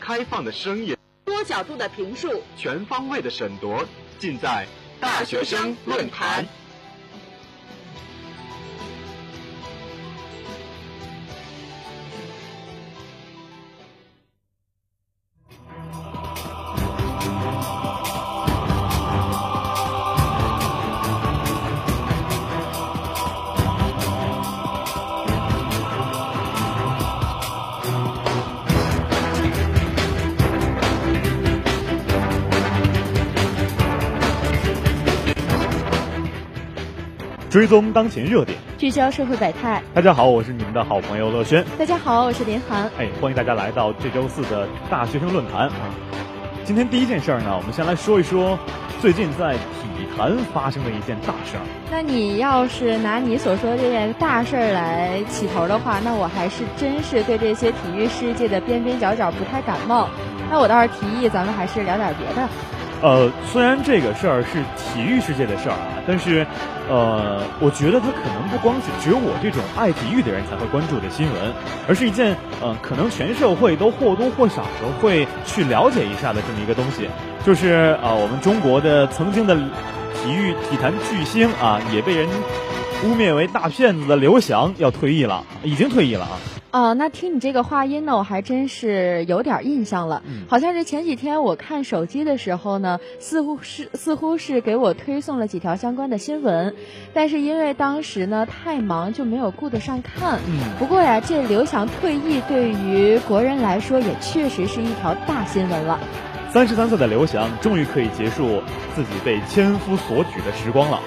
开放的声音，多角度的评述，全方位的审夺，尽在大学生论坛。追踪当前热点，聚焦社会百态。大家好，我是你们的好朋友乐轩。大家好，我是林涵。哎，欢迎大家来到这周四的大学生论坛啊！今天第一件事儿呢，我们先来说一说最近在体坛发生的一件大事儿。那你要是拿你所说的这件大事儿来起头的话，那我还是真是对这些体育世界的边边角角不太感冒。那我倒是提议，咱们还是聊点别的。呃，虽然这个事儿是体育世界的事儿啊，但是。呃，我觉得它可能不光是只有我这种爱体育的人才会关注的新闻，而是一件呃，可能全社会都或多或少的会去了解一下的这么一个东西，就是啊，我们中国的曾经的体育体坛巨星啊，也被人污蔑为大骗子的刘翔要退役了，已经退役了啊。哦，那听你这个话音呢，我还真是有点印象了。好像是前几天我看手机的时候呢，似乎是似乎是给我推送了几条相关的新闻，但是因为当时呢太忙，就没有顾得上看。嗯。不过呀，这刘翔退役对于国人来说也确实是一条大新闻了。三十三岁的刘翔终于可以结束自己被千夫所指的时光了。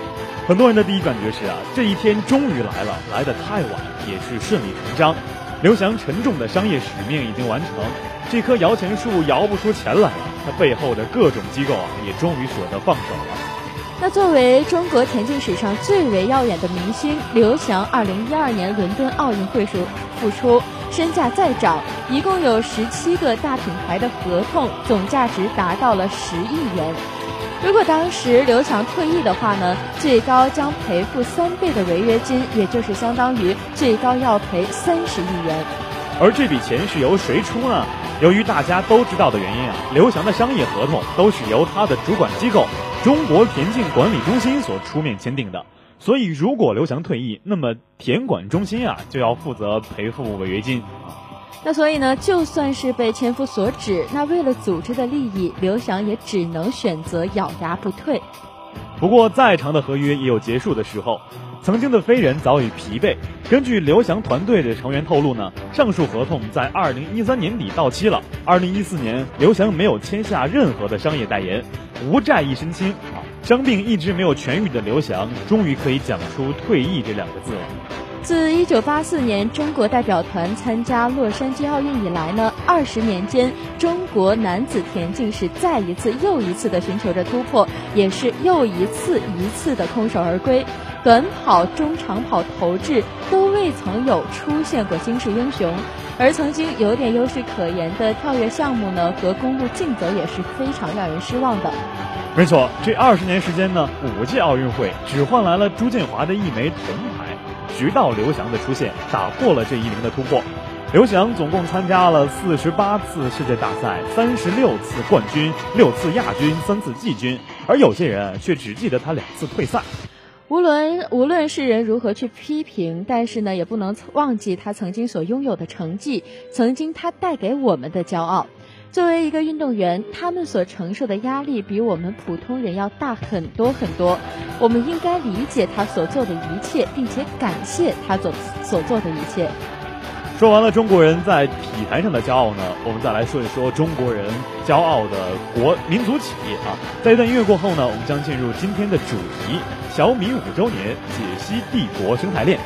很多人的第一感觉是啊，这一天终于来了，来得太晚也是顺理成章。刘翔沉重的商业使命已经完成，这棵摇钱树摇不出钱来了，他背后的各种机构啊，也终于舍得放手了。那作为中国田径史上最为耀眼的明星，刘翔2012年伦敦奥运会时复出，身价再涨，一共有十七个大品牌的合同，总价值达到了十亿元。如果当时刘翔退役的话呢，最高将赔付三倍的违约金，也就是相当于最高要赔三十亿元。而这笔钱是由谁出呢？由于大家都知道的原因啊，刘翔的商业合同都是由他的主管机构中国田径管理中心所出面签订的。所以，如果刘翔退役，那么田管中心啊就要负责赔付违约金啊。那所以呢，就算是被千夫所指，那为了组织的利益，刘翔也只能选择咬牙不退。不过，再长的合约也有结束的时候。曾经的飞人早已疲惫。根据刘翔团队的成员透露呢，上述合同在二零一三年底到期了。二零一四年，刘翔没有签下任何的商业代言，无债一身轻。伤病一直没有痊愈的刘翔，终于可以讲出退役这两个字了。自一九八四年中国代表团参加洛杉矶奥运以来呢，二十年间，中国男子田径是再一次又一次的寻求着突破，也是又一次一次的空手而归。短跑、中长跑投掷都未曾有出现过惊世英雄，而曾经有点优势可言的跳跃项目呢，和公路竞走也是非常让人失望的。没错，这二十年时间呢，五届奥运会只换来了朱建华的一枚铜牌，直到刘翔的出现，打破了这一名的突破。刘翔总共参加了四十八次世界大赛，三十六次冠军，六次亚军，三次季军，而有些人却只记得他两次退赛。无论无论世人如何去批评，但是呢，也不能忘记他曾经所拥有的成绩，曾经他带给我们的骄傲。作为一个运动员，他们所承受的压力比我们普通人要大很多很多。我们应该理解他所做的一切，并且感谢他所所做的一切。说完了中国人在体坛上的骄傲呢，我们再来说一说中国人骄傲的国民族企业啊。在一段音乐过后呢，我们将进入今天的主题：小米五周年，解析帝国生态链。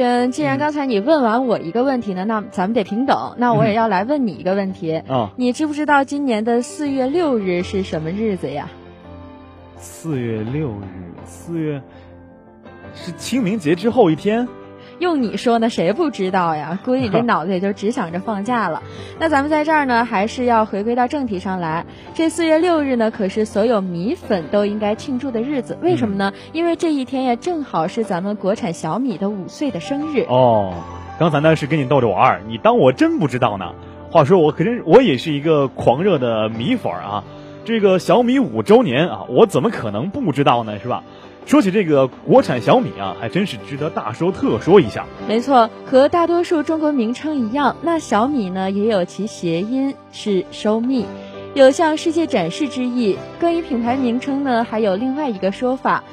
哎，乐轩，既然刚才你问完我一个问题呢，那咱们得平等，那我也要来问你一个问题。哦，你知不知道今年的四月六日是什么日子呀？四月六日，四月是清明节之后一天。用你说呢？谁不知道呀？估计你这脑子也就只想着放假了。那咱们在这儿呢，还是要回归到正题上来。这四月六日呢，可是所有米粉都应该庆祝的日子。为什么呢？因为这一天呀，正好是咱们国产小米的五岁的生日。哦，刚才呢是跟你逗着玩儿，你当我真不知道呢？话说我可真我也是一个狂热的米粉啊。这个小米五周年啊，我怎么可能不知道呢？是吧？说起这个国产小米啊，还真是值得大说特说一下。没错，和大多数中国名称一样，那小米呢也有其谐音是收密，有向世界展示之意。关于品牌名称呢，还有另外一个说法，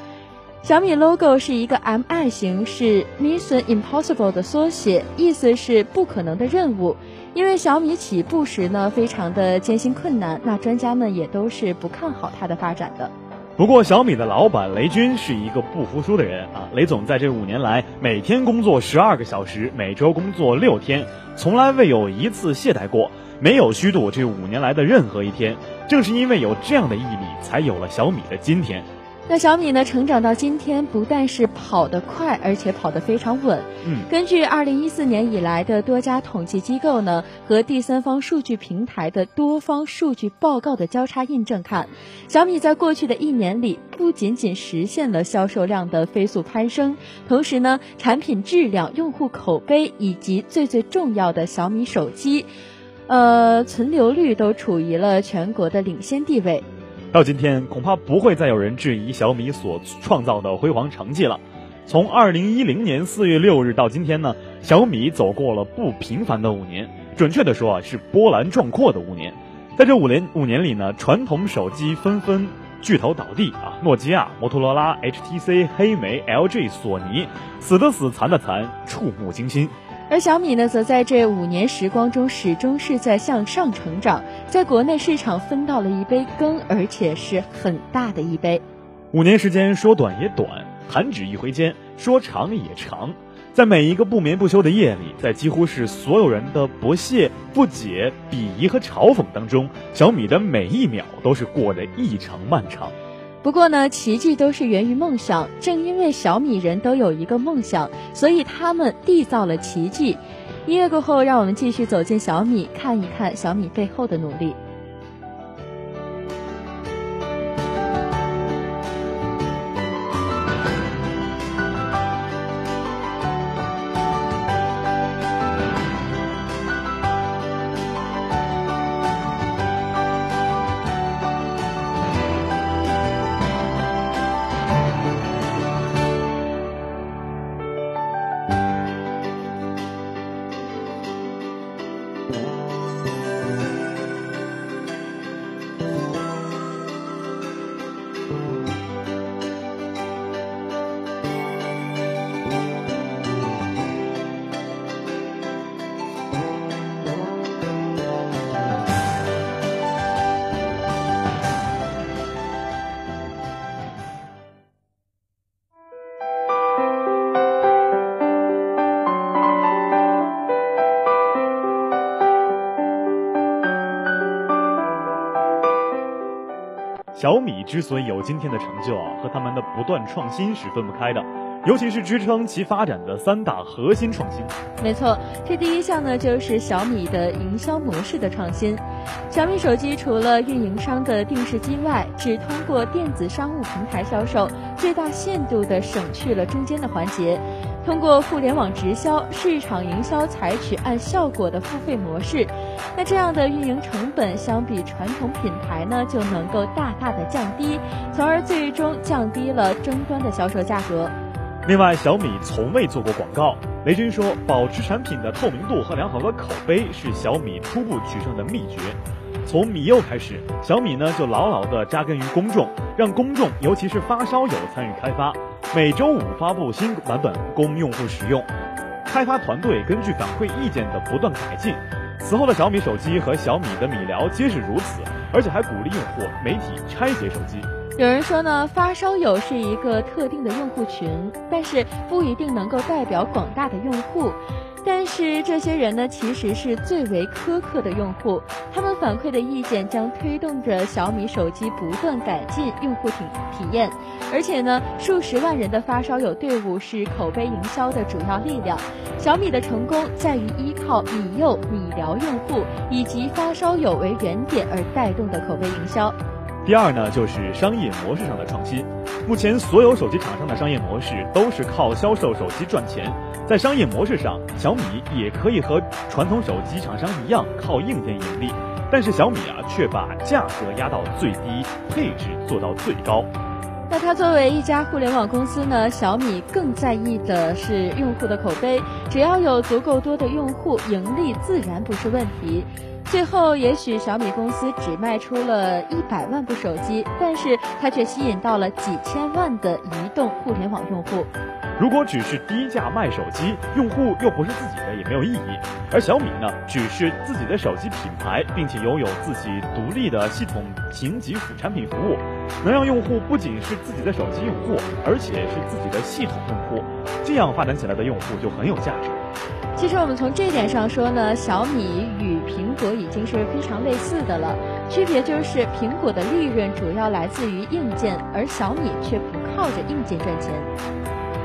小米 logo 是一个 M I 形，是 Mission Impossible 的缩写，意思是不可能的任务。因为小米起步时呢非常的艰辛困难，那专家们也都是不看好它的发展的。不过，小米的老板雷军是一个不服输的人啊！雷总在这五年来，每天工作十二个小时，每周工作六天，从来未有一次懈怠过，没有虚度这五年来的任何一天。正是因为有这样的毅力，才有了小米的今天。那小米呢？成长到今天，不但是跑得快，而且跑得非常稳。嗯，根据二零一四年以来的多家统计机构呢和第三方数据平台的多方数据报告的交叉印证看，小米在过去的一年里，不仅仅实现了销售量的飞速攀升，同时呢，产品质量、用户口碑以及最最重要的小米手机，呃，存留率都处于了全国的领先地位。到今天，恐怕不会再有人质疑小米所创造的辉煌成绩了。从二零一零年四月六日到今天呢，小米走过了不平凡的五年，准确的说啊，是波澜壮阔的五年。在这五年五年里呢，传统手机纷纷巨头倒地啊，诺基亚、摩托罗拉、HTC、黑莓、LG、索尼，死的死，残的残，触目惊心。而小米呢，则在这五年时光中始终是在向上成长，在国内市场分到了一杯羹，而且是很大的一杯。五年时间说短也短，弹指一挥间；说长也长。在每一个不眠不休的夜里，在几乎是所有人的不屑、不解、鄙夷和嘲讽当中，小米的每一秒都是过得异常漫长。不过呢，奇迹都是源于梦想。正因为小米人都有一个梦想，所以他们缔造了奇迹。音乐过后，让我们继续走进小米，看一看小米背后的努力。小米之所以有今天的成就啊，和他们的不断创新是分不开的，尤其是支撑其发展的三大核心创新。没错，这第一项呢就是小米的营销模式的创新。小米手机除了运营商的定制机外，只通过电子商务平台销售，最大限度地省去了中间的环节。通过互联网直销、市场营销，采取按效果的付费模式，那这样的运营成本相比传统品牌呢，就能够大大的降低，从而最终降低了终端的销售价格。另外，小米从未做过广告。雷军说，保持产品的透明度和良好的口碑是小米初步取胜的秘诀。从米柚开始，小米呢就牢牢地扎根于公众，让公众尤其是发烧友参与开发。每周五发布新版本供用户使用，开发团队根据反馈意见的不断改进。此后的小米手机和小米的米聊皆是如此，而且还鼓励用户媒体拆解手机。有人说呢，发烧友是一个特定的用户群，但是不一定能够代表广大的用户。但是这些人呢，其实是最为苛刻的用户，他们反馈的意见将推动着小米手机不断改进用户体体验。而且呢，数十万人的发烧友队伍是口碑营销的主要力量。小米的成功在于依靠米柚、米聊用户以及发烧友为原点而带动的口碑营销。第二呢，就是商业模式上的创新。目前所有手机厂商的商业模式都是靠销售手机赚钱。在商业模式上，小米也可以和传统手机厂商一样靠硬件盈利，但是小米啊却把价格压到最低，配置做到最高。那它作为一家互联网公司呢，小米更在意的是用户的口碑，只要有足够多的用户，盈利自然不是问题。最后，也许小米公司只卖出了一百万部手机，但是它却吸引到了几千万的移动互联网用户。如果只是低价卖手机，用户又不是自己的，也没有意义。而小米呢，只是自己的手机品牌，并且拥有自己独立的系统型级辅产品服务，能让用户不仅是自己的手机用户，而且是自己的系统用户。这样发展起来的用户就很有价值。其实我们从这点上说呢，小米与苹果已经是非常类似的了。区别就是苹果的利润主要来自于硬件，而小米却不靠着硬件赚钱。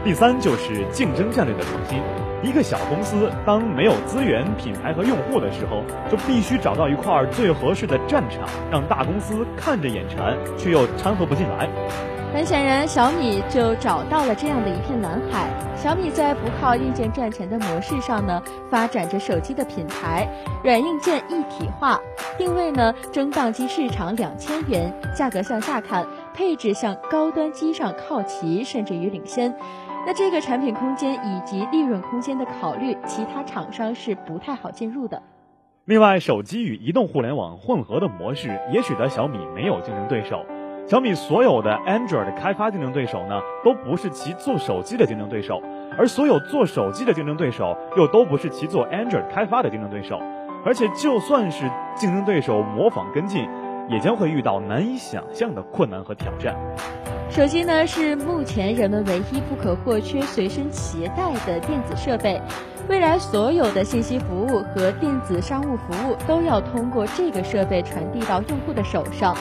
第三就是竞争战略的创新。一个小公司当没有资源、品牌和用户的时候，就必须找到一块最合适的战场，让大公司看着眼馋，却又掺和不进来。很显然，小米就找到了这样的一片蓝海。小米在不靠硬件赚钱的模式上呢，发展着手机的品牌，软硬件一体化，定位呢中档机市场两千元，价格向下看，配置向高端机上靠齐，甚至于领先。那这个产品空间以及利润空间的考虑，其他厂商是不太好进入的。另外，手机与移动互联网混合的模式也使得小米没有竞争对手。小米所有的 Android 开发竞争对手呢，都不是其做手机的竞争对手；而所有做手机的竞争对手，又都不是其做 Android 开发的竞争对手。而且，就算是竞争对手模仿跟进，也将会遇到难以想象的困难和挑战。手机呢是目前人们唯一不可或缺、随身携带的电子设备。未来所有的信息服务和电子商务服务都要通过这个设备传递到用户的手上。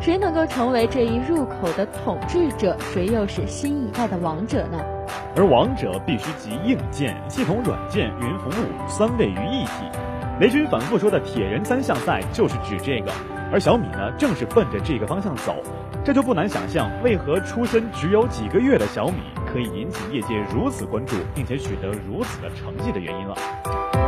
谁能够成为这一入口的统治者？谁又是新一代的王者呢？而王者必须集硬件、系统、软件、云服务三位于一体。雷军反复说的“铁人三项赛”就是指这个。而小米呢，正是奔着这个方向走，这就不难想象，为何出生只有几个月的小米可以引起业界如此关注，并且取得如此的成绩的原因了。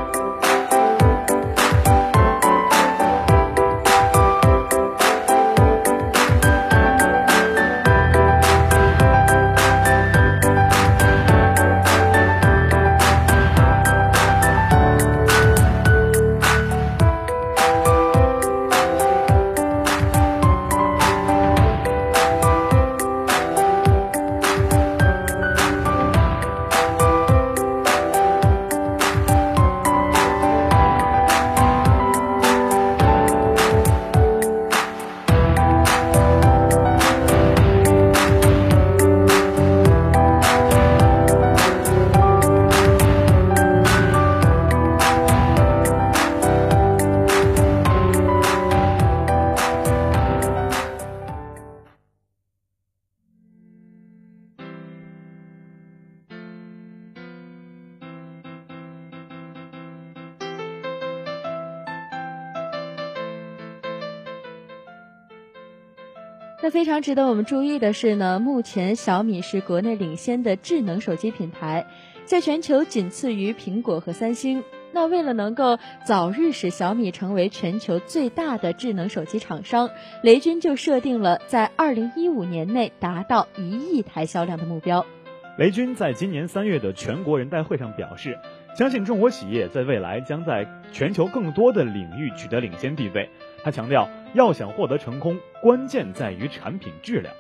非常值得我们注意的是呢，目前小米是国内领先的智能手机品牌，在全球仅次于苹果和三星。那为了能够早日使小米成为全球最大的智能手机厂商，雷军就设定了在二零一五年内达到一亿台销量的目标。雷军在今年三月的全国人代会上表示，相信中国企业在未来将在全球更多的领域取得领先地位。他强调，要想获得成功，关键在于产品质量。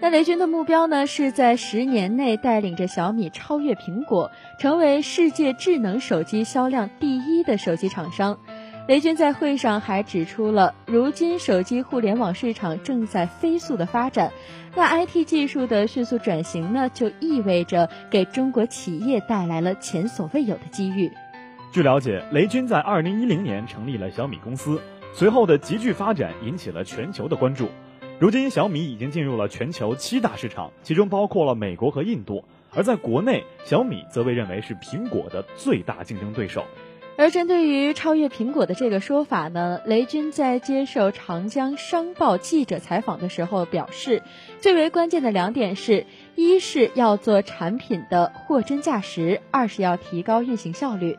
那雷军的目标呢，是在十年内带领着小米超越苹果，成为世界智能手机销量第一的手机厂商。雷军在会上还指出了，如今手机互联网市场正在飞速的发展，那 IT 技术的迅速转型呢，就意味着给中国企业带来了前所未有的机遇。据了解，雷军在二零一零年成立了小米公司。随后的急剧发展引起了全球的关注。如今，小米已经进入了全球七大市场，其中包括了美国和印度。而在国内，小米则被认为是苹果的最大竞争对手。而针对于超越苹果的这个说法呢，雷军在接受长江商报记者采访的时候表示，最为关键的两点是：一是要做产品的货真价实；二是要提高运行效率。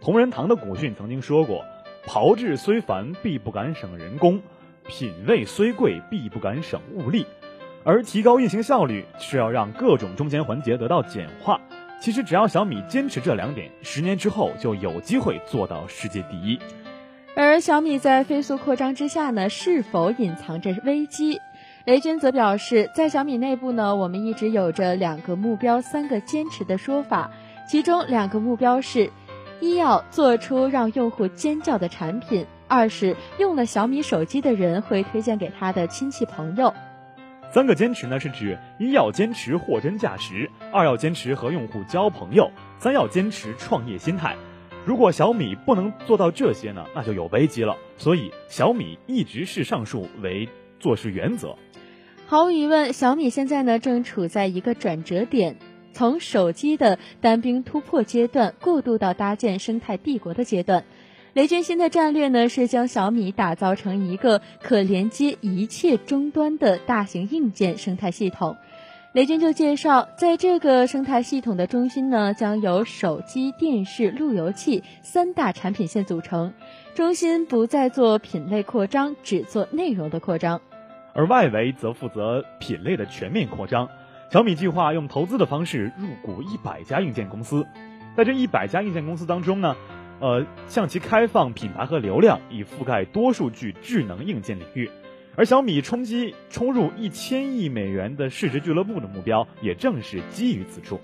同仁堂的古训曾经说过。炮制虽繁，必不敢省人工；品味虽贵，必不敢省物力。而提高运行效率，是要让各种中间环节得到简化。其实，只要小米坚持这两点，十年之后就有机会做到世界第一。而小米在飞速扩张之下呢，是否隐藏着危机？雷军则表示，在小米内部呢，我们一直有着两个目标、三个坚持的说法，其中两个目标是。一要做出让用户尖叫的产品，二是用了小米手机的人会推荐给他的亲戚朋友。三个坚持呢，是指一要坚持货真价实，二要坚持和用户交朋友，三要坚持创业心态。如果小米不能做到这些呢，那就有危机了。所以小米一直视上述为做事原则。毫无疑问，小米现在呢正处在一个转折点。从手机的单兵突破阶段过渡到搭建生态帝国的阶段，雷军新的战略呢是将小米打造成一个可连接一切终端的大型硬件生态系统。雷军就介绍，在这个生态系统的中心呢，将由手机、电视、路由器三大产品线组成，中心不再做品类扩张，只做内容的扩张，而外围则负责品类的全面扩张。小米计划用投资的方式入股一百家硬件公司，在这一百家硬件公司当中呢，呃，向其开放品牌和流量，以覆盖多数据智能硬件领域。而小米冲击冲入一千亿美元的市值俱乐部的目标，也正是基于此处。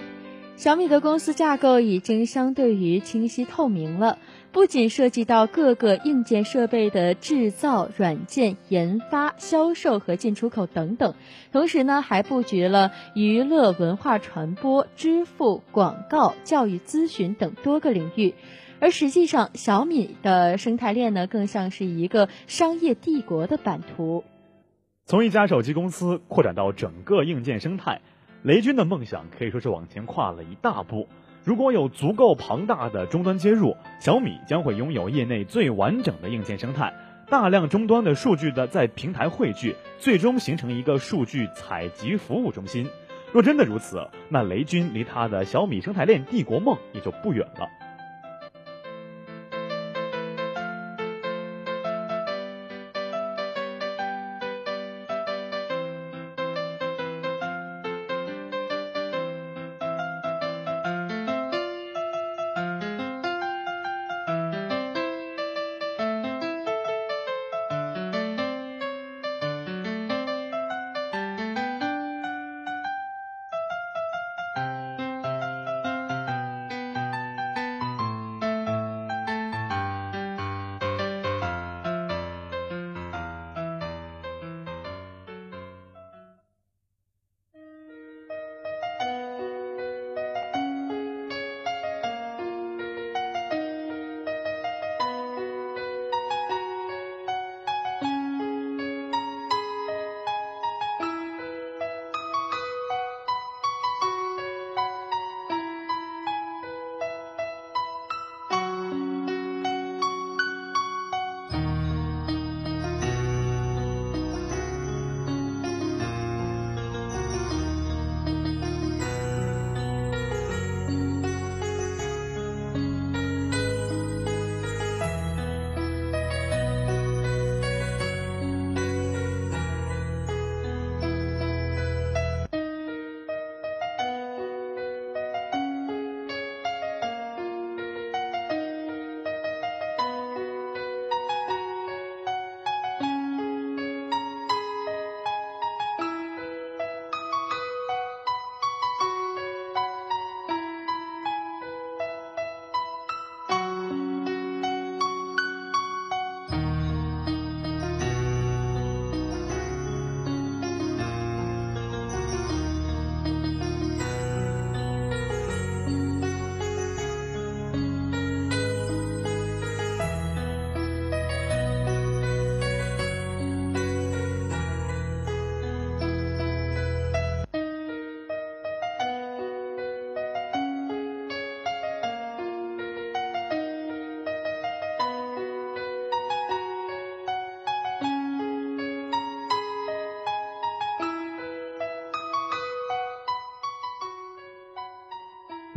小米的公司架构已经相对于清晰透明了，不仅涉及到各个硬件设备的制造、软件研发、销售和进出口等等，同时呢，还布局了娱乐、文化传播、支付、广告、教育咨询等多个领域。而实际上，小米的生态链呢，更像是一个商业帝国的版图。从一家手机公司扩展到整个硬件生态。雷军的梦想可以说是往前跨了一大步。如果有足够庞大的终端接入，小米将会拥有业内最完整的硬件生态，大量终端的数据的在平台汇聚，最终形成一个数据采集服务中心。若真的如此，那雷军离他的小米生态链帝国梦也就不远了。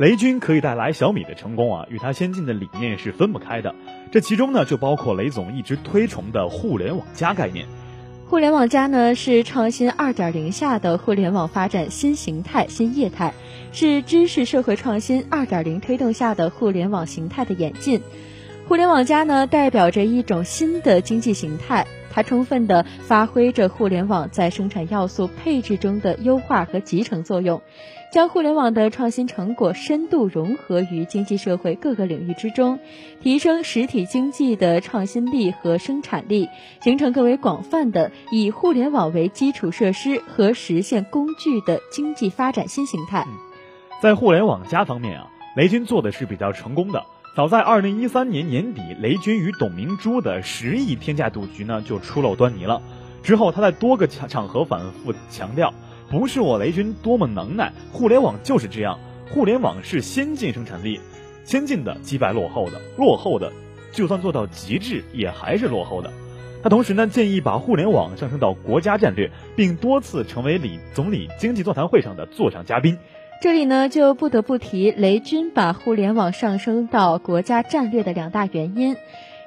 雷军可以带来小米的成功啊，与他先进的理念是分不开的。这其中呢，就包括雷总一直推崇的“互联网加”概念。互联网加呢，是创新二点零下的互联网发展新形态、新业态，是知识社会创新二点零推动下的互联网形态的演进。互联网加呢，代表着一种新的经济形态，它充分的发挥着互联网在生产要素配置中的优化和集成作用。将互联网的创新成果深度融合于经济社会各个领域之中，提升实体经济的创新力和生产力，形成更为广泛的以互联网为基础设施和实现工具的经济发展新形态。在互联网加方面啊，雷军做的是比较成功的。早在二零一三年年底，雷军与董明珠的十亿天价赌局呢就出露端倪了。之后，他在多个场场合反复强调。不是我雷军多么能耐，互联网就是这样。互联网是先进生产力，先进的击败落后的，落后的就算做到极致也还是落后的。他同时呢建议把互联网上升到国家战略，并多次成为李总理经济座谈会上的座上嘉宾。这里呢就不得不提雷军把互联网上升到国家战略的两大原因：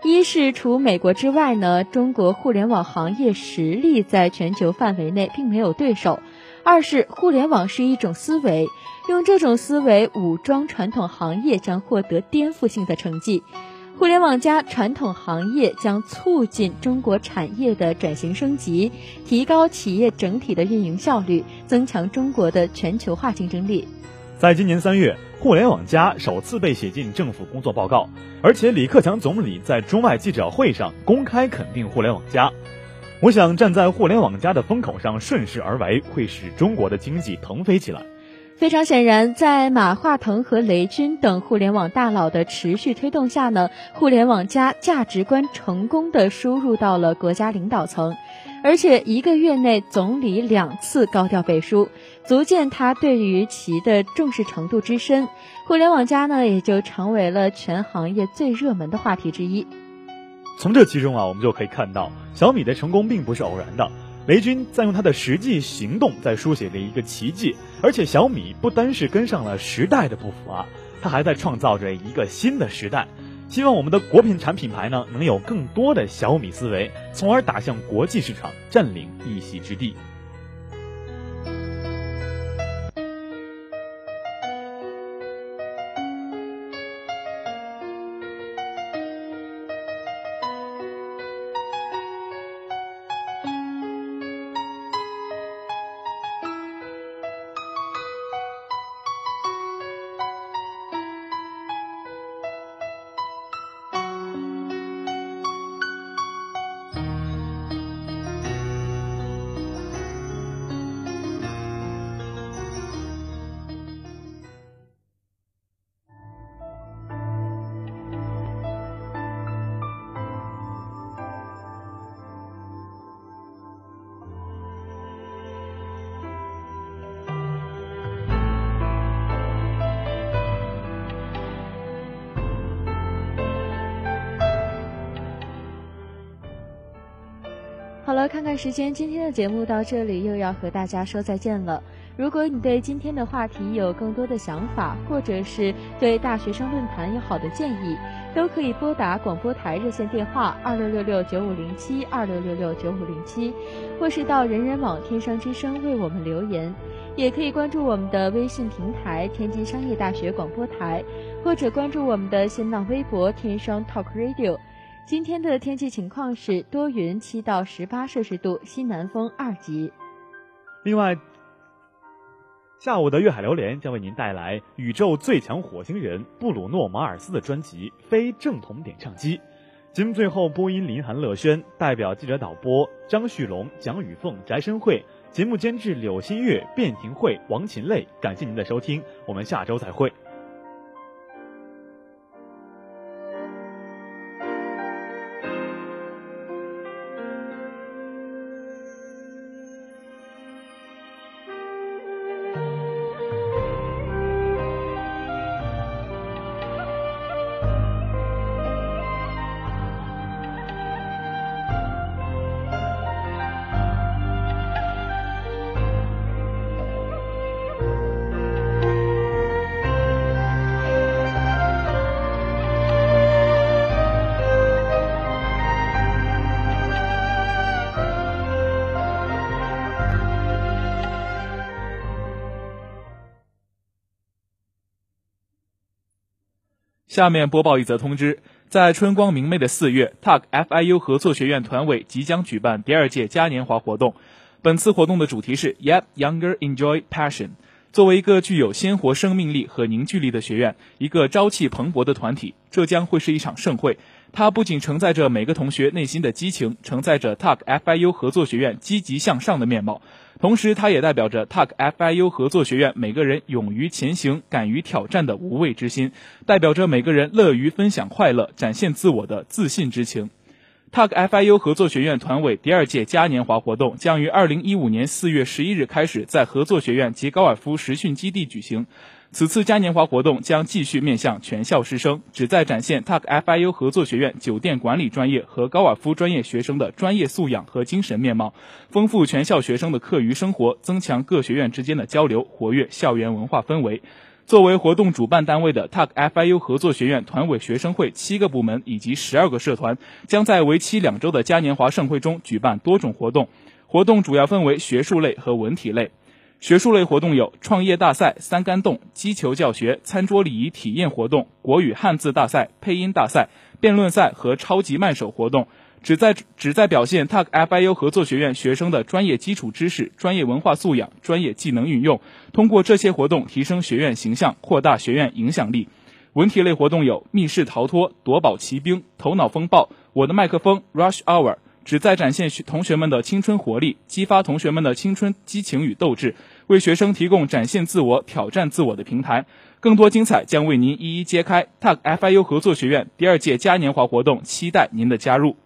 一是除美国之外呢，中国互联网行业实力在全球范围内并没有对手。二是互联网是一种思维，用这种思维武装传统行业将获得颠覆性的成绩。互联网加传统行业将促进中国产业的转型升级，提高企业整体的运营效率，增强中国的全球化竞争力。在今年三月，互联网加首次被写进政府工作报告，而且李克强总理在中外记者会上公开肯定互联网加。我想站在互联网加的风口上顺势而为，会使中国的经济腾飞起来。非常显然，在马化腾和雷军等互联网大佬的持续推动下呢，互联网加价值观成功的输入到了国家领导层，而且一个月内总理两次高调背书，足见他对于其的重视程度之深。互联网加呢，也就成为了全行业最热门的话题之一。从这其中啊，我们就可以看到小米的成功并不是偶然的。雷军在用他的实际行动在书写着一个奇迹，而且小米不单是跟上了时代的步伐他，还在创造着一个新的时代。希望我们的国品产品牌呢，能有更多的小米思维，从而打向国际市场，占领一席之地。看看时间，今天的节目到这里又要和大家说再见了。如果你对今天的话题有更多的想法，或者是对大学生论坛有好的建议，都可以拨打广播台热线电话二六六六九五零七二六六六九五零七，或是到人人网天商之声为我们留言，也可以关注我们的微信平台天津商业大学广播台，或者关注我们的新浪微博天商 Talk Radio。今天的天气情况是多云，七到十八摄氏度，西南风二级。另外，下午的粤海榴莲将为您带来宇宙最强火星人布鲁诺·马尔斯的专辑《非正统点唱机》。节目最后播音林涵、乐轩，代表记者导播张旭龙、蒋雨凤、翟申慧，节目监制柳新月、卞廷慧、王琴泪。感谢您的收听，我们下周再会。下面播报一则通知：在春光明媚的四月，TAG FIU 合作学院团委即将举办第二届嘉年华活动。本次活动的主题是 Yet Younger Enjoy Passion。作为一个具有鲜活生命力和凝聚力的学院，一个朝气蓬勃的团体，这将会是一场盛会。它不仅承载着每个同学内心的激情，承载着 TAG FIU 合作学院积极向上的面貌。同时，它也代表着 TAG FIU 合作学院每个人勇于前行、敢于挑战的无畏之心，代表着每个人乐于分享快乐、展现自我的自信之情。TAG FIU 合作学院团委第二届嘉年华活动将于二零一五年四月十一日开始在合作学院及高尔夫实训基地举行。此次嘉年华活动将继续面向全校师生，旨在展现 TAG FIU 合作学院酒店管理专业和高尔夫专业学生的专业素养和精神面貌，丰富全校学生的课余生活，增强各学院之间的交流，活跃校园文化氛围。作为活动主办单位的 TAG FIU 合作学院团委学生会七个部门以及十二个社团，将在为期两周的嘉年华盛会中举办多种活动。活动主要分为学术类和文体类。学术类活动有创业大赛、三杆洞、击球教学、餐桌礼仪体验活动、国语汉字大赛、配音大赛、辩论赛和超级慢手活动。旨在旨在表现 TAK FIU 合作学院学生的专业基础知识、专业文化素养、专业技能运用，通过这些活动提升学院形象，扩大学院影响力。文体类活动有密室逃脱、夺宝奇兵、头脑风暴、我的麦克风、Rush Hour，旨在展现学同学们的青春活力，激发同学们的青春激情与斗志，为学生提供展现自我、挑战自我的平台。更多精彩将为您一一揭开。TAG FIU 合作学院第二届嘉年华活动，期待您的加入。